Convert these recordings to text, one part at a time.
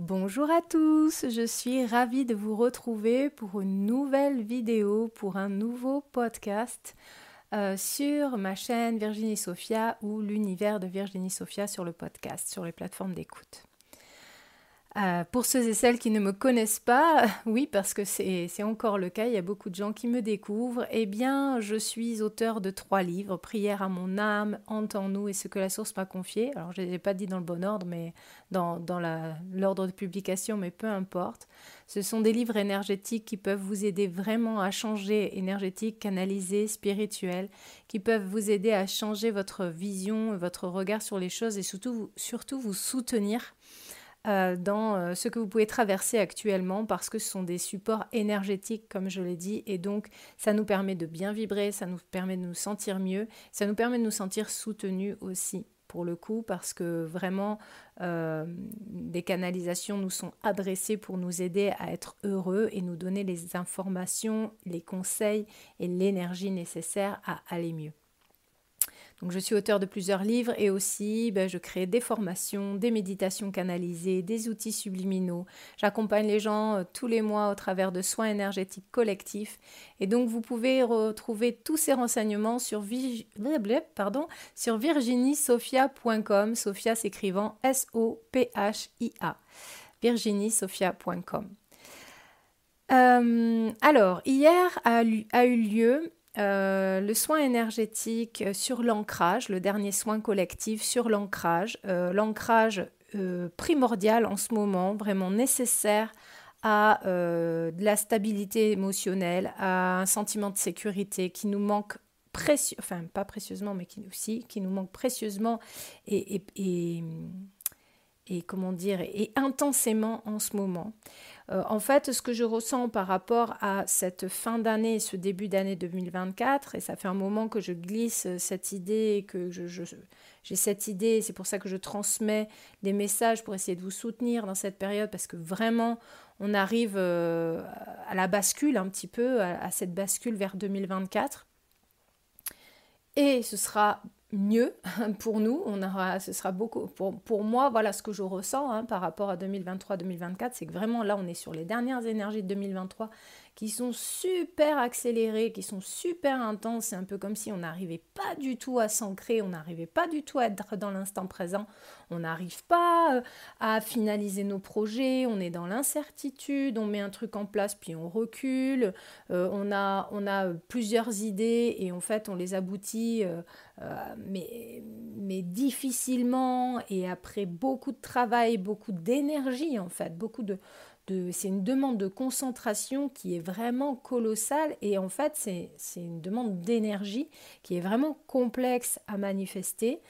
Bonjour à tous, je suis ravie de vous retrouver pour une nouvelle vidéo, pour un nouveau podcast euh, sur ma chaîne Virginie Sophia ou l'univers de Virginie Sophia sur le podcast, sur les plateformes d'écoute. Euh, pour ceux et celles qui ne me connaissent pas, oui, parce que c'est encore le cas, il y a beaucoup de gens qui me découvrent, eh bien, je suis auteur de trois livres, Prière à mon âme, Entends-nous et ce que la source m'a confié. Alors, je ne l'ai pas dit dans le bon ordre, mais dans, l'ordre de publication, mais peu importe. Ce sont des livres énergétiques qui peuvent vous aider vraiment à changer énergétique, canalisé, spirituel, qui peuvent vous aider à changer votre vision, votre regard sur les choses et surtout vous soutenir euh, dans euh, ce que vous pouvez traverser actuellement parce que ce sont des supports énergétiques, comme je l'ai dit, et donc ça nous permet de bien vibrer, ça nous permet de nous sentir mieux, ça nous permet de nous sentir soutenus aussi pour le coup, parce que vraiment, euh, des canalisations nous sont adressées pour nous aider à être heureux et nous donner les informations, les conseils et l'énergie nécessaire à aller mieux. Donc je suis auteur de plusieurs livres et aussi ben, je crée des formations, des méditations canalisées, des outils subliminaux. J'accompagne les gens euh, tous les mois au travers de soins énergétiques collectifs. Et donc vous pouvez retrouver tous ces renseignements sur, virginiesophia.com, Sophia s'écrivant S-O-P-H-I-A, virginiesophia.com. Euh, alors, hier a eu lieu euh, le soin énergétique sur l'ancrage, le dernier soin collectif sur l'ancrage, euh, l'ancrage euh, primordial en ce moment, vraiment nécessaire à de la stabilité émotionnelle, à un sentiment de sécurité qui nous manque précieux, enfin pas précieusement, mais qui aussi, qui nous manque précieusement et, et comment dire, et intensément en ce moment. Euh, en fait, ce que je ressens par rapport à cette fin d'année, ce début d'année 2024, et ça fait un moment que je glisse cette idée, que j'ai cette idée, c'est pour ça que je transmets des messages pour essayer de vous soutenir dans cette période, parce que vraiment, on arrive euh, à la bascule un petit peu, à, cette bascule vers 2024. Et ce sera mieux pour nous. On aura, ce sera beaucoup. Pour, moi, voilà ce que je ressens hein, par rapport à 2023-2024, c'est que vraiment là, on est sur les dernières énergies de 2023 qui sont super accélérées, qui sont super intenses. C'est un peu comme si on n'arrivait pas du tout à s'ancrer, on n'arrivait pas du tout à être dans l'instant présent, on n'arrive pas euh, à finaliser nos projets, on est dans l'incertitude, on met un truc en place puis on recule, euh, on, a, on a plusieurs idées et en fait on les aboutit euh, mais, mais difficilement et après beaucoup de travail, beaucoup d'énergie en fait, beaucoup de c'est une demande de concentration qui est vraiment colossale et en fait c'est une demande d'énergie qui est vraiment complexe à manifester.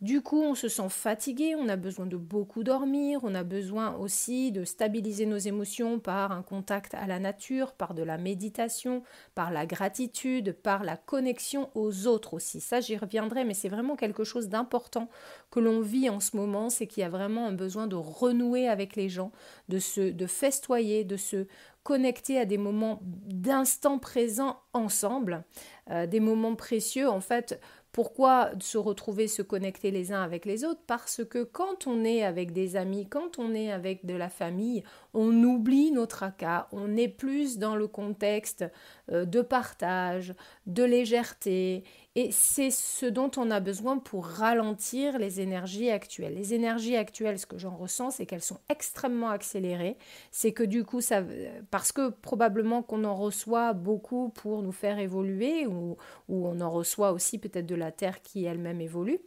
Du coup, on se sent fatigué, on a besoin de beaucoup dormir, on a besoin aussi de stabiliser nos émotions par un contact à la nature, par de la méditation, par la gratitude, par la connexion aux autres aussi. Ça, j'y reviendrai, mais c'est vraiment quelque chose d'important que l'on vit en ce moment, c'est qu'il y a vraiment un besoin de renouer avec les gens, de se de festoyer, de se connecter à des moments d'instant présent ensemble, euh, des moments précieux. En fait, pourquoi se retrouver, se connecter les uns avec les autres? Parce que quand on est avec des amis, quand on est avec de la famille, on oublie notre tracas, on est plus dans le contexte euh, de partage, de légèreté, et c'est ce dont on a besoin pour ralentir les énergies actuelles. Les énergies actuelles, ce que j'en ressens, c'est qu'elles sont extrêmement accélérées, c'est que du coup, ça, parce que probablement qu'on en reçoit beaucoup pour nous faire évoluer, ou, ou on en reçoit aussi peut-être de la Terre qui elle-même évolue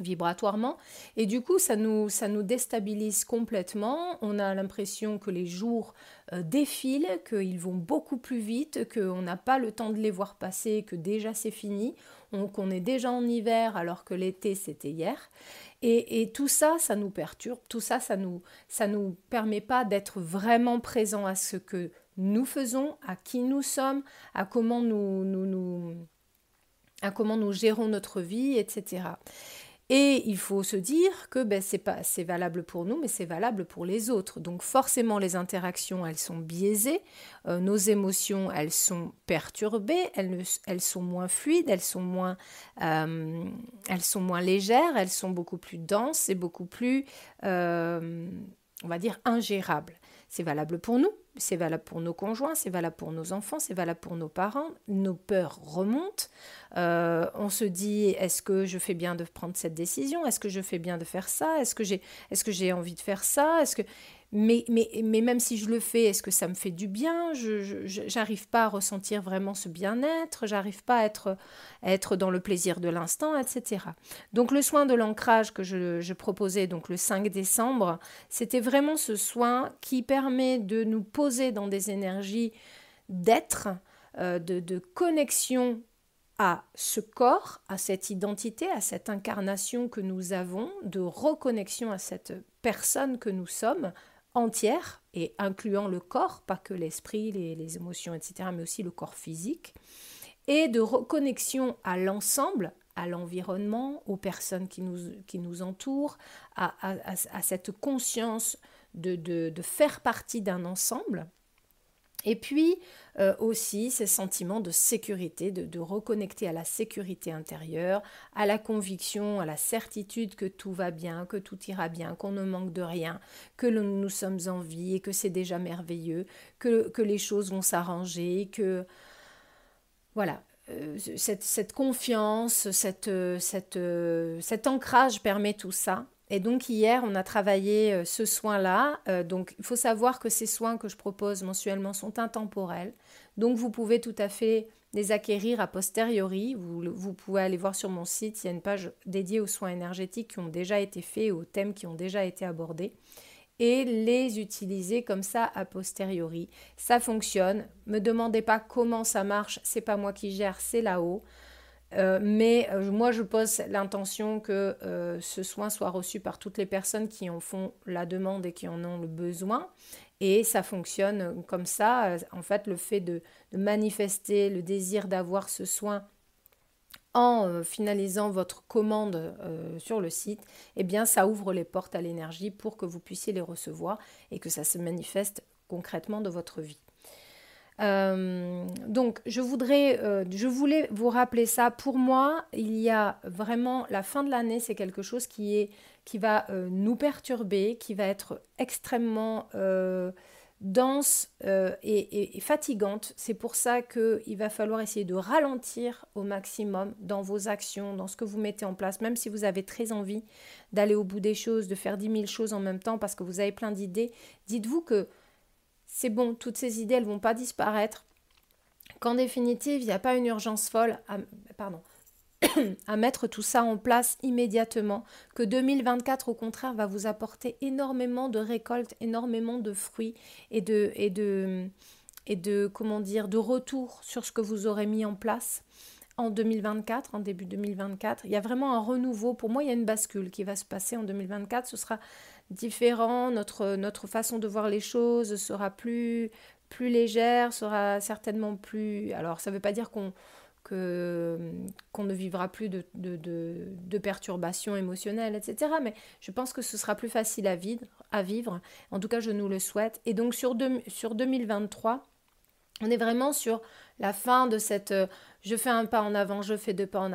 vibratoirement. Et du coup ça nous ça nous déstabilise complètement. On a l'impression que les jours euh, défilent qu'ils vont beaucoup plus vite qu'on n'a pas le temps de les voir passer que déjà c'est fini qu'on est déjà en hiver alors que l'été c'était hier. Et, tout ça, ça nous perturbe, tout ça, ça nous, ça nous permet pas d'être vraiment présent à ce que nous faisons, à qui nous sommes, à comment nous, nous à comment nous gérons notre vie, etc. Et il faut se dire que ben, c'est pas c'est valable pour nous, mais c'est valable pour les autres. Donc forcément, les interactions, elles sont biaisées, euh, nos émotions, elles sont perturbées, elles, elles sont moins fluides, elles sont moins, euh, elles sont moins légères, elles sont beaucoup plus denses et beaucoup plus, euh, on va dire, ingérables. C'est valable pour nous, c'est valable pour nos conjoints, c'est valable pour nos enfants, c'est valable pour nos parents. Nos peurs remontent. Euh, on se dit est-ce que je fais bien de prendre cette décision? Est-ce que je fais bien de faire ça? Est-ce que j'ai est-ce que j'ai envie de faire ça? Est-ce que mais, mais, mais même si je le fais, est-ce que ça me fait du bien? Je n'arrive pas à ressentir vraiment ce bien-être, j'arrive pas à être, être dans le plaisir de l'instant, etc. Donc le soin de l'ancrage que je, proposais donc le 5 décembre, c'était vraiment ce soin qui permet de nous poser dans des énergies d'être, euh, de, de connexion à ce corps, à cette identité, à cette incarnation que nous avons, de reconnexion à cette personne que nous sommes, entière, et incluant le corps, pas que l'esprit, les, émotions, etc., mais aussi le corps physique, et de reconnexion à l'ensemble, à l'environnement, aux personnes qui nous, entourent, à, cette conscience de faire partie d'un ensemble. Et puis euh, aussi ces sentiments de sécurité, de, reconnecter à la sécurité intérieure, à la conviction, à la certitude que tout va bien, que tout ira bien, qu'on ne manque de rien, que nous sommes en vie et que c'est déjà merveilleux, que, les choses vont s'arranger, que voilà. Euh, cette, confiance, cette, cette, cet ancrage permet tout ça. Et donc hier, on a travaillé euh, ce soin-là. Euh, donc il faut savoir que ces soins que je propose mensuellement sont intemporels. Donc vous pouvez tout à fait les acquérir a posteriori. Vous, pouvez aller voir sur mon site, il y a une page dédiée aux soins énergétiques qui ont déjà été faits, aux thèmes qui ont déjà été abordés. Et les utiliser comme ça a posteriori. Ça fonctionne. Me demandez pas comment ça marche, c'est pas moi qui gère, c'est là-haut. Euh, mais euh, moi, je pose l'intention que euh, ce soin soit reçu par toutes les personnes qui en font la demande et qui en ont le besoin. Et ça fonctionne comme ça. En fait, le fait de, manifester le désir d'avoir ce soin en finalisant votre commande sur le site, eh bien, ça ouvre les portes à l'énergie pour que vous puissiez les recevoir et que ça se manifeste concrètement de votre vie. Euh, donc, je voudrais, euh, voulais vous rappeler ça. Pour moi, il y a vraiment la fin de l'année, c'est quelque chose qui est, qui va euh, nous perturber, qui va être extrêmement dense et, et, fatigante. C'est pour ça qu'il va falloir essayer de ralentir au maximum dans vos actions, dans ce que vous mettez en place, même si vous avez très envie d'aller au bout des choses, de faire 10 000 choses en même temps parce que vous avez plein d'idées. Dites-vous que c'est bon, toutes ces idées, elles vont pas disparaître. Qu'en définitive, il n'y a pas une urgence folle à, mettre tout ça en place immédiatement, que 2024 au contraire va vous apporter énormément de récoltes, énormément de fruits et de, et de, de retour sur ce que vous aurez mis en place en 2024, en début 2024. Il y a vraiment un renouveau. Pour moi, il y a une bascule qui va se passer en 2024. Ce sera différent, notre, façon de voir les choses sera plus, légère, sera certainement plus... Alors ça ne veut pas dire qu'on ne vivra plus de, de, de, perturbations émotionnelles, etc. Mais je pense que ce sera plus facile à vivre. En tout cas, je nous le souhaite. Et donc sur, sur 2023, on est vraiment sur la fin de cette je fais un pas en avant, je fais deux pas en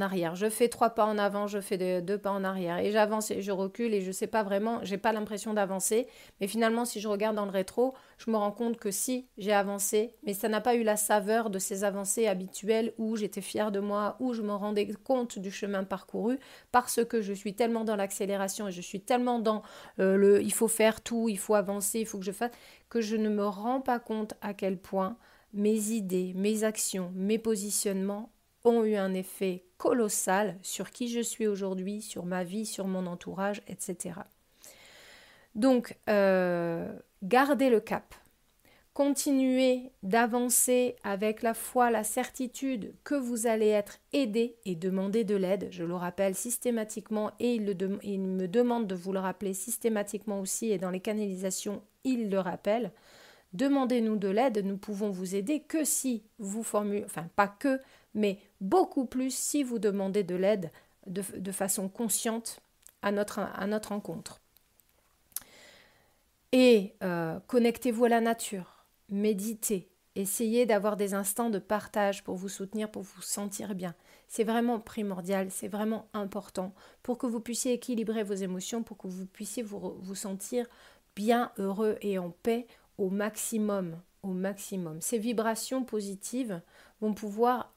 arrière, je fais trois pas en avant, je fais deux, pas en arrière, et j'avance et je recule et je ne sais pas vraiment, j'ai pas l'impression d'avancer, mais finalement si je regarde dans le rétro, je me rends compte que si j'ai avancé, mais ça n'a pas eu la saveur de ces avancées habituelles où j'étais fière de moi, où je me rendais compte du chemin parcouru, parce que je suis tellement dans l'accélération et je suis tellement dans euh, le il faut faire tout, il faut avancer, il faut que je fasse, que je ne me rends pas compte à quel point mes idées, mes actions, mes positionnements ont eu un effet colossal sur qui je suis aujourd'hui, sur ma vie, sur mon entourage, etc. Donc, euh, gardez le cap. Continuez d'avancer avec la foi, la certitude que vous allez être aidé et demander de l'aide. Je le rappelle systématiquement et il, il, me demande de vous le rappeler systématiquement aussi et dans les canalisations, il le rappelle. Demandez-nous de l'aide, nous pouvons vous aider que si vous formulez, enfin pas que, mais beaucoup plus si vous demandez de l'aide de, façon consciente à notre, à rencontre. Et euh, connectez-vous à la nature, méditez, essayez d'avoir des instants de partage pour vous soutenir, pour vous sentir bien. C'est vraiment primordial, c'est vraiment important pour que vous puissiez équilibrer vos émotions, pour que vous puissiez vous sentir bien, heureux et en paix au maximum, au maximum. Ces vibrations positives vont pouvoir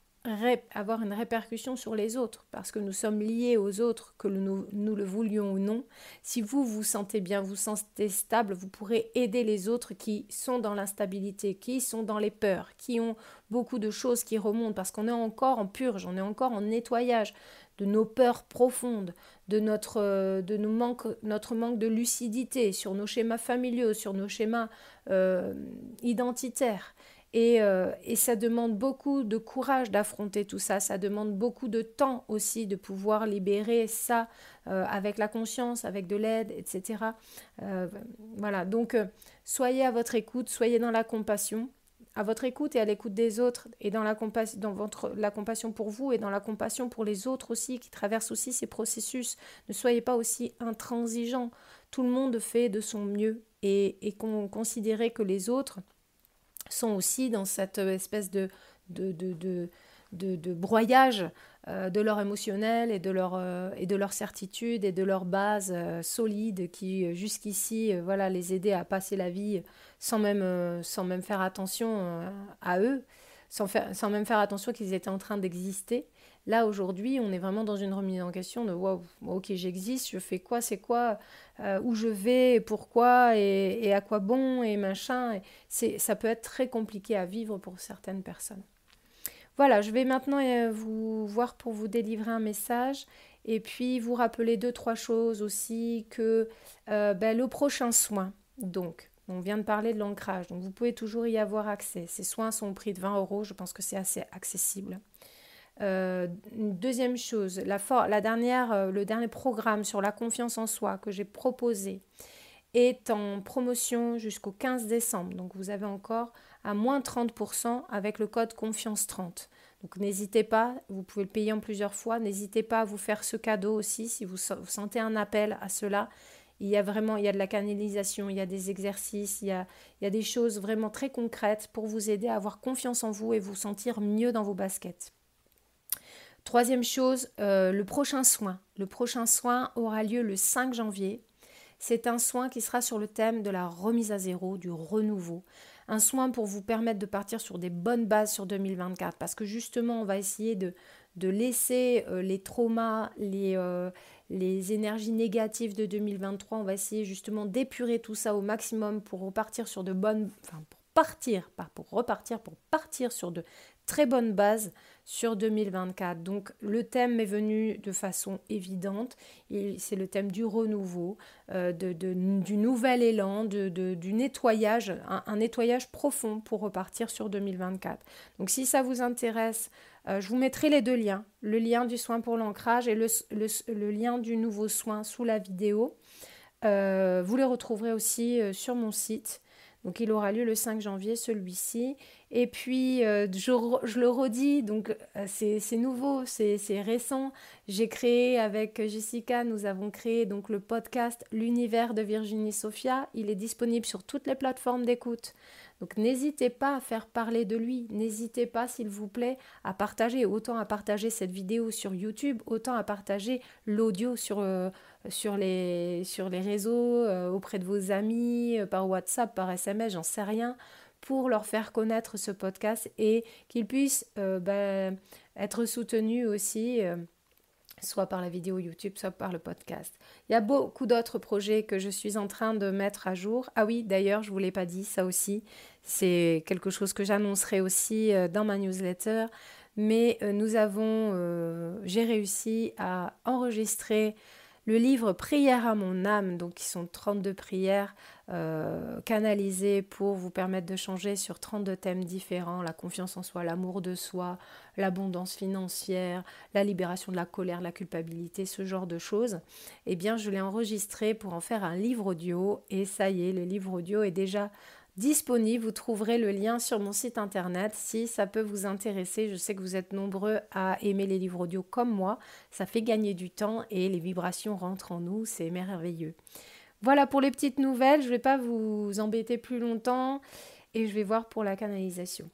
avoir une répercussion sur les autres, parce que nous sommes liés aux autres, que nous, nous, le voulions ou non. Si vous vous sentez bien, vous sentez stable, vous pourrez aider les autres qui sont dans l'instabilité, qui sont dans les peurs, qui ont beaucoup de choses qui remontent, parce qu'on est encore en purge, on est encore en nettoyage de nos peurs profondes, de notre, de nos manque, notre manque de lucidité sur nos schémas familiaux, sur nos schémas euh, identitaires. Euh, et, ça demande beaucoup de courage d'affronter tout ça, ça demande beaucoup de temps aussi de pouvoir libérer ça euh, avec la conscience, avec de l'aide, etc. Euh, voilà, donc soyez à votre écoute, soyez dans la compassion, à votre écoute et à l'écoute des autres, et dans, la, dans votre, la compassion pour vous et dans la compassion pour les autres aussi, qui traversent aussi ces processus. Ne soyez pas aussi intransigeants. Tout le monde fait de son mieux et, et considérez que les autres sont aussi dans cette espèce de, de, de, broyage euh, de leur émotionnel et de leur, euh, et de leur certitude et de leur base euh, solide qui jusqu'ici voilà, les aider à passer la vie sans même, sans même faire attention à eux, sans, faire, sans même faire attention qu'ils étaient en train d'exister. Là, aujourd'hui, on est vraiment dans une remise en question de wow, ok, j'existe, je fais quoi, c'est quoi, où je vais, pourquoi, et, à quoi bon, et machin. Et ça peut être très compliqué à vivre pour certaines personnes. Voilà, je vais maintenant euh, vous voir pour vous délivrer un message et puis vous rappeler deux, trois choses aussi que euh, ben, le prochain soin, donc, on vient de parler de l'ancrage, donc vous pouvez toujours y avoir accès. Ces soins sont au prix de 20 euros, je pense que c'est assez accessible. Euh, deuxième chose, le dernier programme sur la confiance en soi que j'ai proposé est en promotion jusqu'au 15 décembre. Donc vous avez encore à moins 30% avec le code confiance 30. Donc n'hésitez pas, vous pouvez le payer en plusieurs fois. N'hésitez pas à vous faire ce cadeau aussi si vous, sentez un appel à cela. Il y a vraiment, il y a de la canalisation, il y a des exercices, il y a, il y a des choses vraiment très concrètes pour vous aider à avoir confiance en vous et vous sentir mieux dans vos baskets. Troisième chose, euh, le prochain soin. Le prochain soin aura lieu le 5 janvier. C'est un soin qui sera sur le thème de la remise à zéro, du renouveau. Un soin pour vous permettre de partir sur des bonnes bases sur 2024 parce que justement on va essayer de, de laisser euh, les traumas, les, euh, les énergies négatives de 2023. On va essayer justement d'épurer tout ça au maximum pour repartir sur de bonnes... Enfin, pour partir, pas pour repartir, pour partir sur de très bonnes bases sur 2024. Donc le thème est venu de façon évidente, c'est le thème du renouveau, euh, du nouvel élan, du nettoyage, un, nettoyage profond pour repartir sur 2024. Donc si ça vous intéresse, euh, je vous mettrai les deux liens, le lien du soin pour l'ancrage et le, le, lien du nouveau soin sous la vidéo. Euh, vous les retrouverez aussi sur mon site. Donc il aura lieu le 5 janvier, celui-ci. Et puis, euh, je, le redis, donc euh, c'est nouveau, c'est récent. J'ai créé avec Jessica, nous avons créé donc le podcast L'univers de Virginie Sophia. Il est disponible sur toutes les plateformes d'écoute. Donc n'hésitez pas à faire parler de lui, n'hésitez pas s'il vous plaît à partager, autant à partager cette vidéo sur YouTube, autant à partager l'audio sur, euh, les réseaux, auprès de vos amis, par WhatsApp, par SMS, j'en sais rien pour leur faire connaître ce podcast et qu'ils puissent euh, ben, être soutenus aussi, euh, soit par la vidéo YouTube, soit par le podcast. Il y a beaucoup d'autres projets que je suis en train de mettre à jour. Ah oui, d'ailleurs, je ne vous l'ai pas dit, ça aussi, c'est quelque chose que j'annoncerai aussi euh, dans ma newsletter. Mais nous avons, j'ai réussi à enregistrer le livre Prière à mon âme, donc qui sont 32 prières euh, canalisées pour vous permettre de changer sur 32 thèmes différents, la confiance en soi, l'amour de soi, l'abondance financière, la libération de la colère, la culpabilité, ce genre de choses, eh bien je l'ai enregistré pour en faire un livre audio et ça y est, le livre audio est déjà disponible. Vous trouverez le lien sur mon site internet si ça peut vous intéresser. Je sais que vous êtes nombreux à aimer les livres audio comme moi. Ça fait gagner du temps et les vibrations rentrent en nous. C'est merveilleux. Voilà pour les petites nouvelles. Je ne vais pas vous embêter plus longtemps et je vais voir pour la canalisation.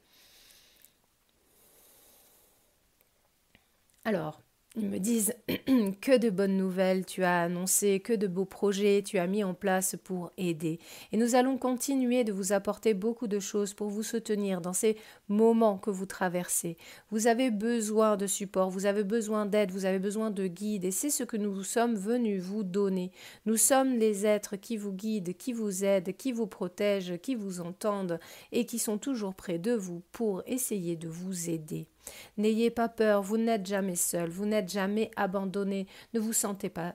Alors, ils me disent que de bonnes nouvelles tu as annoncé, que de beaux projets tu as mis en place pour aider. Et nous allons continuer de vous apporter beaucoup de choses pour vous soutenir dans ces moments que vous traversez. Vous avez besoin de support, vous avez besoin d'aide, vous avez besoin de guide et c'est ce que nous sommes venus vous donner. Nous sommes les êtres qui vous guident, qui vous aident, qui vous protègent, qui vous entendent et qui sont toujours près de vous pour essayer de vous aider. N'ayez pas peur, vous n'êtes jamais seul, vous n'êtes jamais abandonné, ne vous sentez pas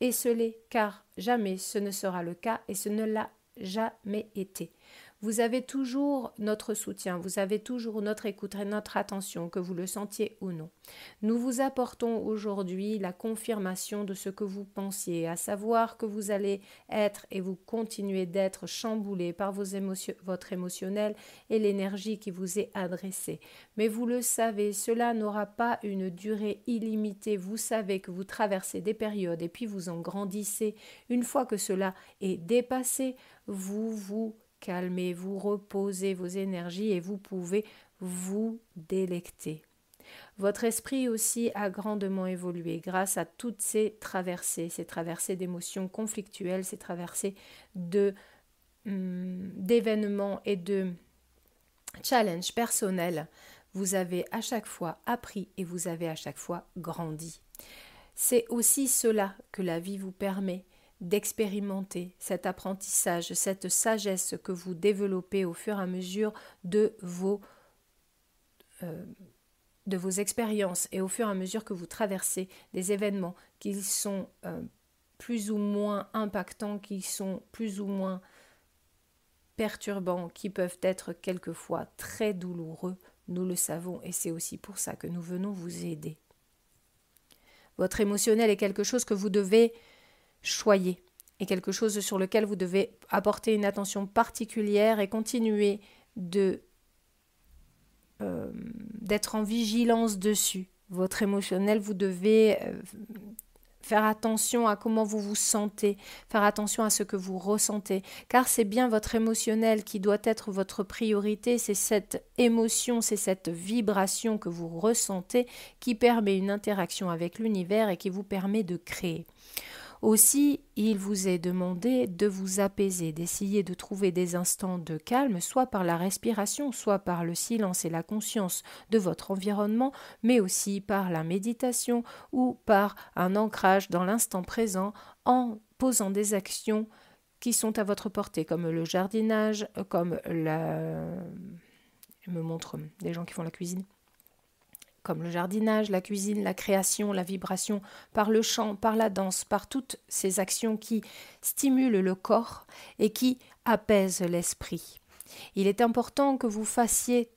esselé, car jamais ce ne sera le cas et ce ne l'a jamais été. Vous avez toujours notre soutien, vous avez toujours notre écoute et notre attention, que vous le sentiez ou non. Nous vous apportons aujourd'hui la confirmation de ce que vous pensiez, à savoir que vous allez être et vous continuez d'être chamboulé par vos votre émotionnel et l'énergie qui vous est adressée. Mais vous le savez, cela n'aura pas une durée illimitée. Vous savez que vous traversez des périodes et puis vous en grandissez. Une fois que cela est dépassé, vous vous calmez, vous reposez vos énergies et vous pouvez vous délecter. Votre esprit aussi a grandement évolué grâce à toutes ces traversées, ces traversées d'émotions conflictuelles, ces traversées de hum, d'événements et de challenges personnels. Vous avez à chaque fois appris et vous avez à chaque fois grandi. C'est aussi cela que la vie vous permet d'expérimenter cet apprentissage, cette sagesse que vous développez au fur et à mesure de vos, euh, vos expériences et au fur et à mesure que vous traversez des événements qui sont euh, plus ou moins impactants, qui sont plus ou moins perturbants, qui peuvent être quelquefois très douloureux, nous le savons et c'est aussi pour ça que nous venons vous aider. Votre émotionnel est quelque chose que vous devez choyer est quelque chose sur lequel vous devez apporter une attention particulière et continuer de euh, d'être en vigilance dessus. Votre émotionnel, vous devez euh, faire attention à comment vous vous sentez, faire attention à ce que vous ressentez, car c'est bien votre émotionnel qui doit être votre priorité, c'est cette émotion, c'est cette vibration que vous ressentez qui permet une interaction avec l'univers et qui vous permet de créer. Aussi, il vous est demandé de vous apaiser, d'essayer de trouver des instants de calme, soit par la respiration, soit par le silence et la conscience de votre environnement, mais aussi par la méditation ou par un ancrage dans l'instant présent en posant des actions qui sont à votre portée, comme le jardinage, comme la... Je me montre des gens qui font la cuisine comme le jardinage, la cuisine, la création, la vibration, par le chant, par la danse, par toutes ces actions qui stimulent le corps et qui apaisent l'esprit. Il est important que vous fassiez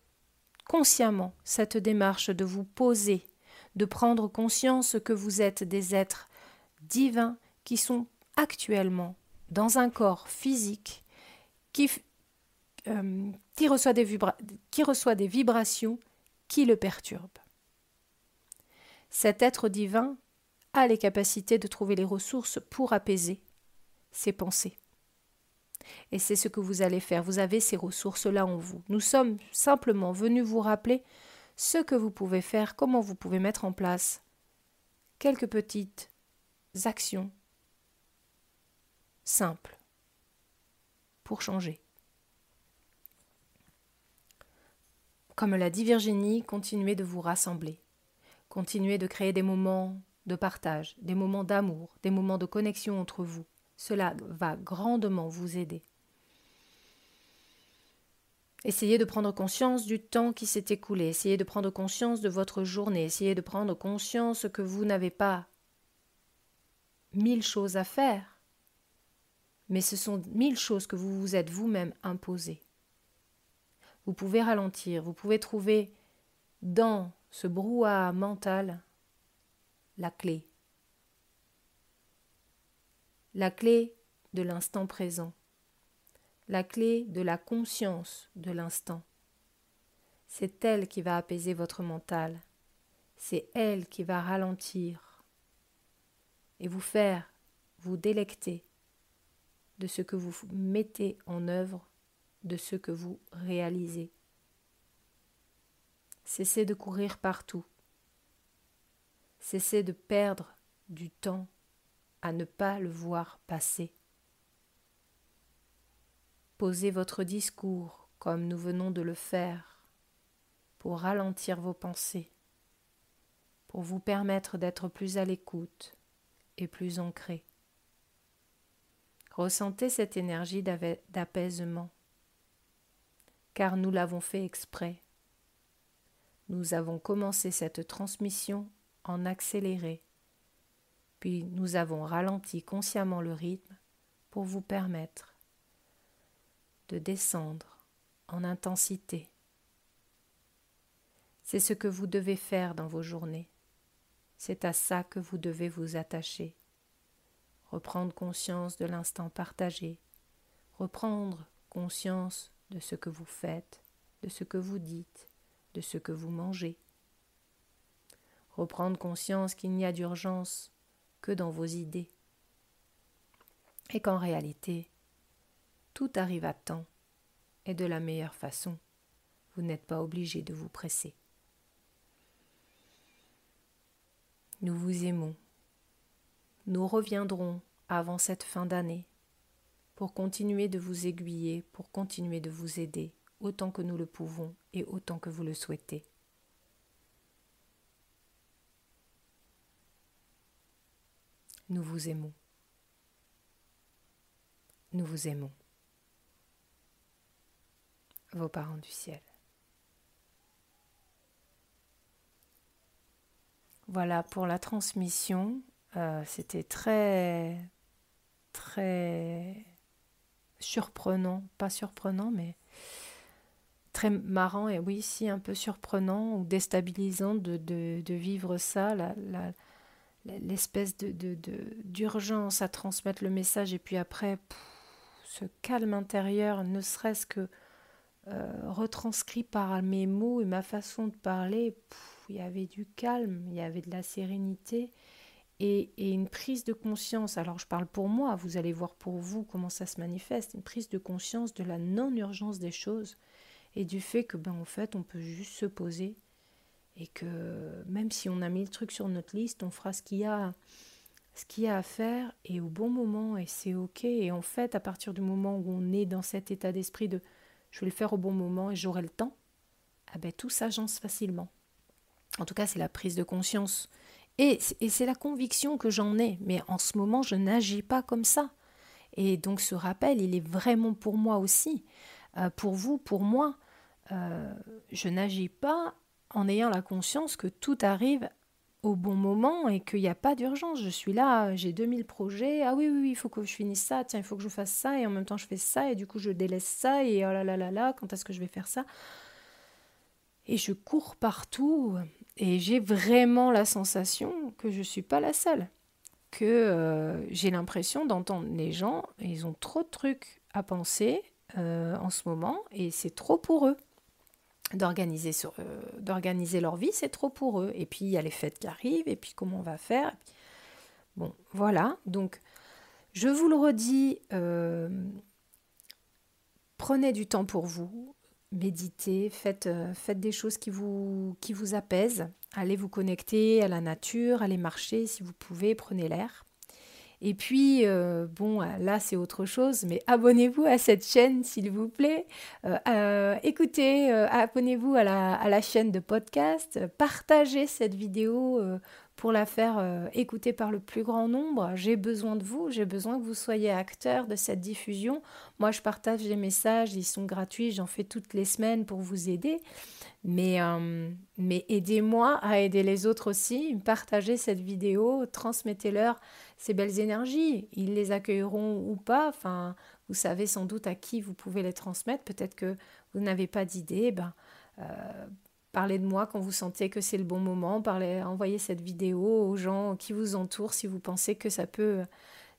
consciemment cette démarche de vous poser, de prendre conscience que vous êtes des êtres divins qui sont actuellement dans un corps physique qui, euh, reçoit des vibrations qui le perturbent. Cet être divin a les capacités de trouver les ressources pour apaiser ses pensées. Et c'est ce que vous allez faire. Vous avez ces ressources-là en vous. Nous sommes simplement venus vous rappeler ce que vous pouvez faire, comment vous pouvez mettre en place quelques petites actions simples pour changer. Comme l'a dit Virginie, continuez de vous rassembler. Continuez de créer des moments de partage, des moments d'amour, des moments de connexion entre vous. Cela va grandement vous aider. Essayez de prendre conscience du temps qui s'est écoulé, essayez de prendre conscience de votre journée, essayez de prendre conscience que vous n'avez pas mille choses à faire, mais ce sont mille choses que vous vous êtes vous-même imposées. Vous pouvez ralentir, vous pouvez trouver dans ce brouhaha mental la clé. La clé de l'instant présent. La clé de la conscience de l'instant. C'est elle qui va apaiser votre mental. C'est elle qui va ralentir et vous faire vous délecter de ce que vous mettez en œuvre, de ce que vous réalisez. Cessez de courir partout. Cessez de perdre du temps à ne pas le voir passer. Posez votre discours comme nous venons de le faire pour ralentir vos pensées, pour vous permettre d'être plus à l'écoute et plus ancré. Ressentez cette énergie d'apaisement, car nous l'avons fait exprès. Nous avons commencé cette transmission en accéléré, puis nous avons ralenti consciemment le rythme pour vous permettre de descendre en intensité. C'est ce que vous devez faire dans vos journées. C'est à ça que vous devez vous attacher. Reprendre conscience de l'instant partagé. Reprendre conscience de ce que vous faites, de ce que vous dites, de ce que vous mangez. Reprendre conscience qu'il n'y a d'urgence que dans vos idées. Et qu'en réalité, tout arrive à temps et de la meilleure façon. Vous n'êtes pas obligé de vous presser. Nous vous aimons. Nous reviendrons avant cette fin d'année pour continuer de vous aiguiller, pour continuer de vous aider autant que nous le pouvons et autant que vous le souhaitez. Nous vous aimons. Nous vous aimons vos parents du ciel. Voilà pour la transmission. Euh, c'était très, très surprenant, pas surprenant, mais très marrant et oui, si un peu surprenant ou déstabilisant de, de, vivre ça, l'espèce de, d'urgence à transmettre le message et puis après ce calme intérieur, ne serait-ce que euh, retranscrit par mes mots et ma façon de parler, il y avait du calme, il y avait de la sérénité et, une prise de conscience. Alors je parle pour moi, vous allez voir pour vous comment ça se manifeste, une prise de conscience de la non-urgence des choses et du fait que ben en fait on peut juste se poser et que même si on a mis le truc sur notre liste, on fera ce qu'il y a ce qu'il y a à faire et au bon moment et c'est ok et en fait à partir du moment où on est dans cet état d'esprit de je vais le faire au bon moment et j'aurai le temps, ah ben, tout s'agence facilement. En tout cas, c'est la prise de conscience. Et, c'est la conviction que j'en ai. Mais en ce moment, je n'agis pas comme ça. Et donc ce rappel, il est vraiment pour moi aussi. Euh, pour vous, pour moi, euh, je n'agis pas en ayant la conscience que tout arrive au bon moment et qu'il n'y a pas d'urgence. Je suis là, j'ai 2000 projets. Ah oui, oui, oui, il faut que je finisse ça. Tiens, il faut que je fasse ça. Et en même temps, je fais ça. Et du coup, je délaisse ça. Et oh là là là là, quand est-ce que je vais faire ça? Et je cours partout. Et j'ai vraiment la sensation que je ne suis pas la seule. Que euh, j'ai l'impression d'entendre les gens, ils ont trop de trucs à penser euh, en ce moment. Et c'est trop pour eux d'organiser euh, d'organiser leur vie, c'est trop pour eux. Et puis il y a les fêtes qui arrivent, et puis comment on va faire Bon, voilà. Donc, je vous le redis, euh, prenez du temps pour vous, méditez, faites, euh, faites des choses qui vous, qui vous apaisent. Allez vous connecter à la nature, allez marcher si vous pouvez, prenez l'air. Et puis, euh, bon, là, c'est autre chose, mais abonnez-vous à cette chaîne, s'il vous plaît. Euh, euh, écoutez, abonnez-vous à la, à la, chaîne de podcast. Partagez cette vidéo pour la faire euh, écouter par le plus grand nombre. J'ai besoin de vous, j'ai besoin que vous soyez acteurs de cette diffusion. Moi, je partage les messages, ils sont gratuits, j'en fais toutes les semaines pour vous aider. Mais, euh, mais aidez-moi à aider les autres aussi. Partagez cette vidéo, transmettez-leur ces belles énergies. Ils les accueilleront ou pas. Enfin, vous savez sans doute à qui vous pouvez les transmettre. Peut-être que vous n'avez pas d'idée. Ben, euh, Parlez de moi quand vous sentez que c'est le bon moment. Envoyez cette vidéo aux gens qui vous entourent si vous pensez que ça peut,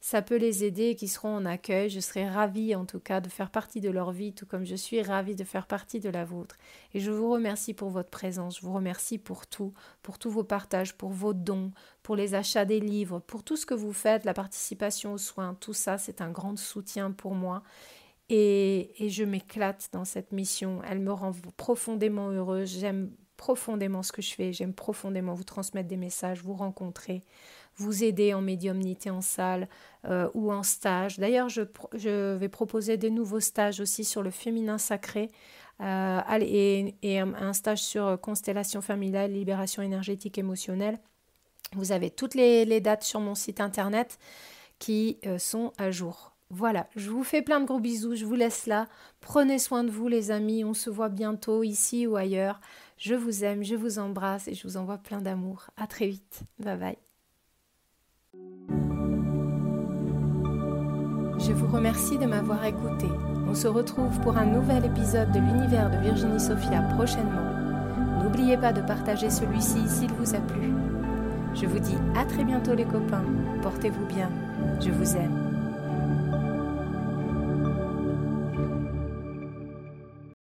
ça peut les aider et qu'ils seront en accueil. Je serai ravie en tout cas de faire partie de leur vie, tout comme je suis ravie de faire partie de la vôtre. Et je vous remercie pour votre présence. Je vous remercie pour tout, pour tous vos partages, pour vos dons, pour les achats des livres, pour tout ce que vous faites, la participation aux soins. Tout ça, c'est un grand soutien pour moi. Et, je m'éclate dans cette mission. Elle me rend profondément heureuse. J'aime profondément ce que je fais. J'aime profondément vous transmettre des messages, vous rencontrer, vous aider en médiumnité en salle euh, ou en stage. D'ailleurs, je, vais proposer des nouveaux stages aussi sur le féminin sacré euh, et, un stage sur constellation familiale, libération énergétique émotionnelle. Vous avez toutes les, dates sur mon site internet qui euh, sont à jour. Voilà, je vous fais plein de gros bisous, je vous laisse là. Prenez soin de vous les amis, on se voit bientôt ici ou ailleurs. Je vous aime, je vous embrasse et je vous envoie plein d'amour. À très vite. Bye bye. Je vous remercie de m'avoir écouté. On se retrouve pour un nouvel épisode de l'univers de Virginie Sophia prochainement. N'oubliez pas de partager celui-ci s'il vous a plu. Je vous dis à très bientôt les copains. Portez-vous bien. Je vous aime.